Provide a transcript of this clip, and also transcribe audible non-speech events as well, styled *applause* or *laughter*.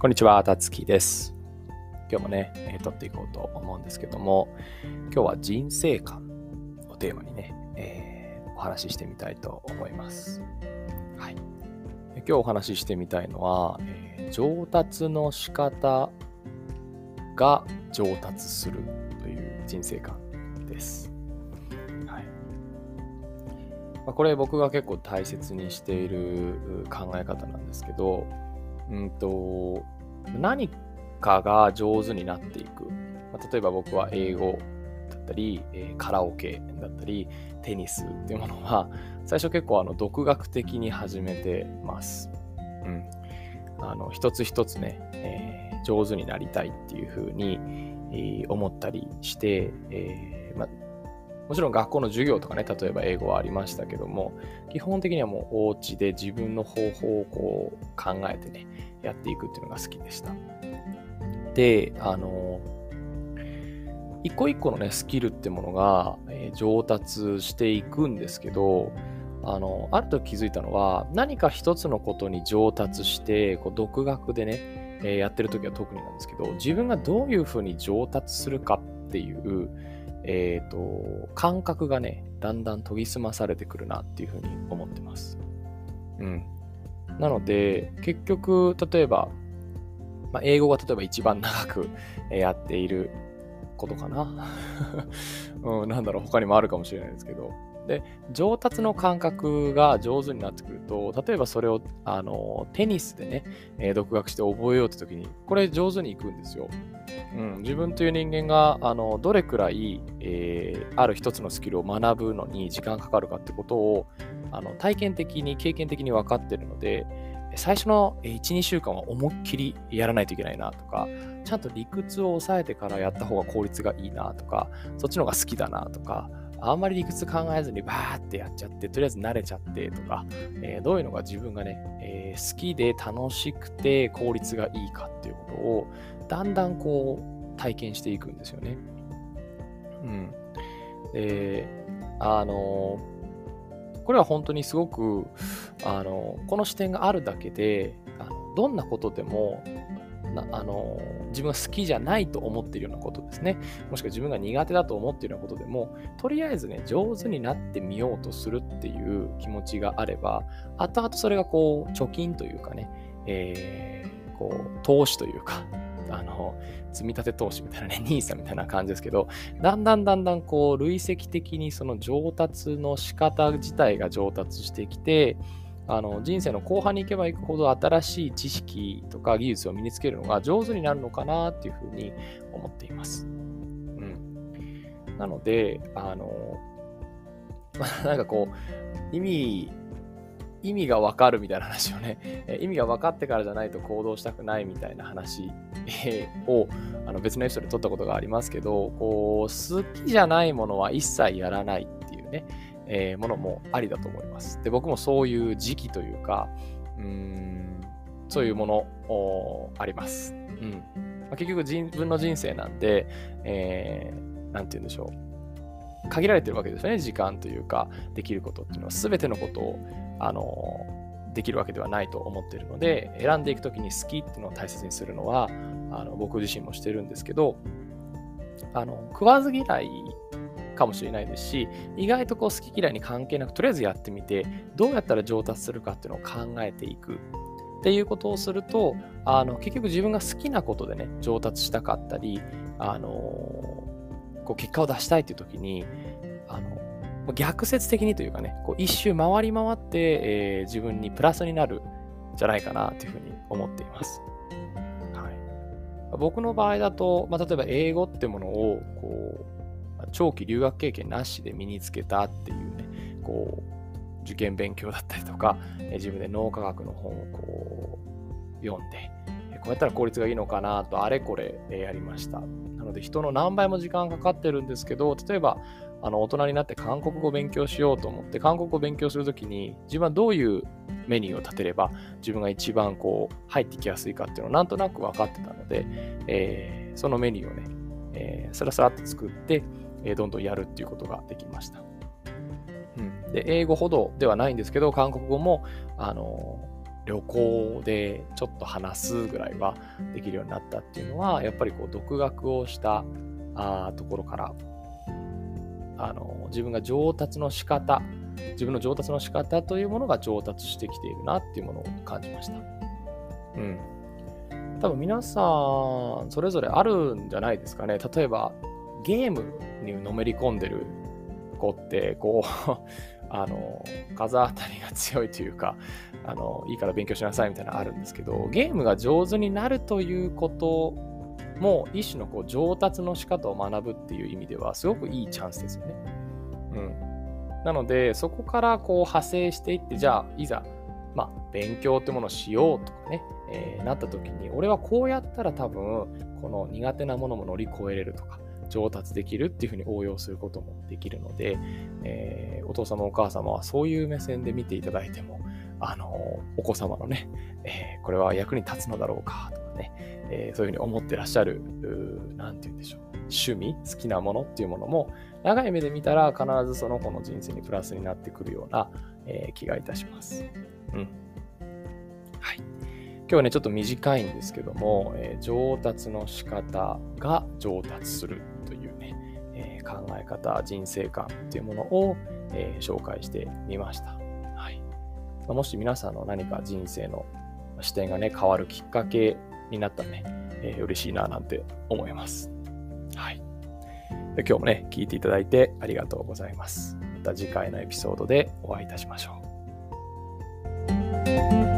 こんにちは、たつきです。今日もね、え、撮っていこうと思うんですけども、今日は人生観をテーマにね、えー、お話ししてみたいと思います。はい。今日お話ししてみたいのは、えー、上達の仕方が上達するという人生観です。はい。ま、これ僕が結構大切にしている考え方なんですけど、うんと、何かが上手になっていく。まあ、例えば僕は英語だったり、え、カラオケだったり、テニスっていうものは、最初結構あの独学的に始めてます。うん。あの、一つ一つね、えー、上手になりたいっていうふうに、えー、思ったりして、えーまもちろん学校の授業とかね、例えば英語はありましたけども、基本的にはもうお家で自分の方法をこう考えてね、やっていくっていうのが好きでした。で、あの、一個一個のね、スキルってものが、え、上達していくんですけど、あの、ある時気づいたのは、何か一つのことに上達して、こう独学でね、え、やってる時は特になんですけど、自分がどういうふうに上達するかっていう、えっ、ー、と、感覚がね、だんだん研ぎ澄まされてくるなっていうふうに思ってます。うん。なので、結局、例えば、まあ、英語が例えば一番長くやっていることかな。*laughs* うん、なんだろう、他にもあるかもしれないですけど。で、上達の感覚が上手になってくると、例えばそれを、あの、テニスでね、えー、独学して覚えようって時に、これ上手にいくんですよ。うん、自分という人間が、あの、どれくらい、えー、ある一つのスキルを学ぶのに時間かかるかってことを、あの、体験的に、経験的に分かってるので、最初の1、2週間は思いっきりやらないといけないなとか、ちゃんと理屈を抑えてからやった方が効率がいいなとか、そっちの方が好きだなとか、あんまり理屈考えずにバーってやっちゃって、とりあえず慣れちゃってとか、えー、どういうのが自分がね、えー、好きで楽しくて効率がいいかっていうことを、だんだんこう体験していくんですよね。うん。で、あのこれは本当にすごく、あのこの視点があるだけで、あのどんなことでもなあの自分が好きじゃないと思っているようなことですね。もしくは自分が苦手だと思っているようなことでも、とりあえずね、上手になってみようとするっていう気持ちがあれば、後々それがこう、貯金というかね、えー、こう、投資というか、*laughs* あの、積み立て投資みたいなね、*laughs* NISA みたいな感じですけど、だんだんだんだんこう、累積的にその上達の仕方自体が上達してきて、あの人生の後半に行けば行くほど新しい知識とか技術を身につけるのが上手になるのかなっていうふうに思っています。うん、なので、あの、*laughs* なんかこう、意味、意味がわかるみたいな話をね、意味が分かってからじゃないと行動したくないみたいな話 *laughs* をあの別のエピソードで取ったことがありますけど、こう、好きじゃないものは一切やらないっていうね、えー、ものもありだと思います。で、僕もそういう時期というか、うん、そういうものあります。うんまあ、結局自分の人生なんで、えー、て言うんでしょう。限られてるわけですよね、時間というか、できることっていうのは、すべてのことを、あの、できるわけではないと思ってるので、選んでいくときに好きっていうのを大切にするのは、あの僕自身もしてるんですけど、あの食わず嫌いかもしれないですし、意外とこう好き嫌いに関係なく、とりあえずやってみて、どうやったら上達するかっていうのを考えていく。っていうことをすると、あの結局自分が好きなことでね、上達したかったり、あのこう結果を出したいっていう時に、あの逆説的にというかね、こう一周回り回って、えー、自分にプラスになるんじゃないかなというふうに思っています。僕の場合だと、まあ、例えば英語ってものをこう長期留学経験なしで身につけたっていうね、こう、受験勉強だったりとか、自分で脳科学の本をこう、読んで、こうやったら効率がいいのかなと、あれこれやりました。なので、人の何倍も時間かかってるんですけど、例えば、あの大人になって韓国語を勉強しようと思って、韓国語を勉強するときに、自分はどういうメニューを立てれば、自分が一番こう、入ってきやすいかっていうのをなんとなく分かってたので、えー、そのメニューをね、えー、スラスラっと作って、えどんどんやるっていうことができました。うん、で英語ほどではないんですけど、韓国語も、あの旅行でちょっと話すぐらいはできるようになったっていうのは、やっぱりこう独学をしたあところからあの自分が上達の仕方自分の上達の仕方というものが上達してきているなっていうものを感じました。うん。多分皆さんそれぞれあるんじゃないですかね。例えばゲームにのめり込んでる子ってこう *laughs* あの風当たりが強いというかあのいいから勉強しなさいみたいなのあるんですけどゲームが上手になるということも一種のこう上達の仕方を学ぶっていう意味ではすごくいいチャンスですよね。うん、なのでそこからこう派生していってじゃあいざ、まあ、勉強ってものをしようとかね、えー、なった時に俺はこうやったら多分この苦手なものも乗り越えれるとか上達できるっていうふうに応用することもできるので、えー、お父様お母様はそういう目線で見ていただいてもあのお子様のね、えー、これは役に立つのだろうかとかね、えー、そういうふうに思ってらっしゃる、何て言うんでしょう、趣味、好きなものっていうものも、長い目で見たら必ずその子の人生にプラスになってくるような、えー、気がいたします。うん。今日ね、ちょっと短いんですけども、えー、上達の仕方が上達するというね、えー、考え方、人生観っていうものを、えー、紹介してみました。はい。もし皆さんの何か人生の視点がね、変わるきっかけになったらね、えー、嬉しいななんて思います。はい。今日もね、聞いていただいてありがとうございます。また次回のエピソードでお会いいたしましょう。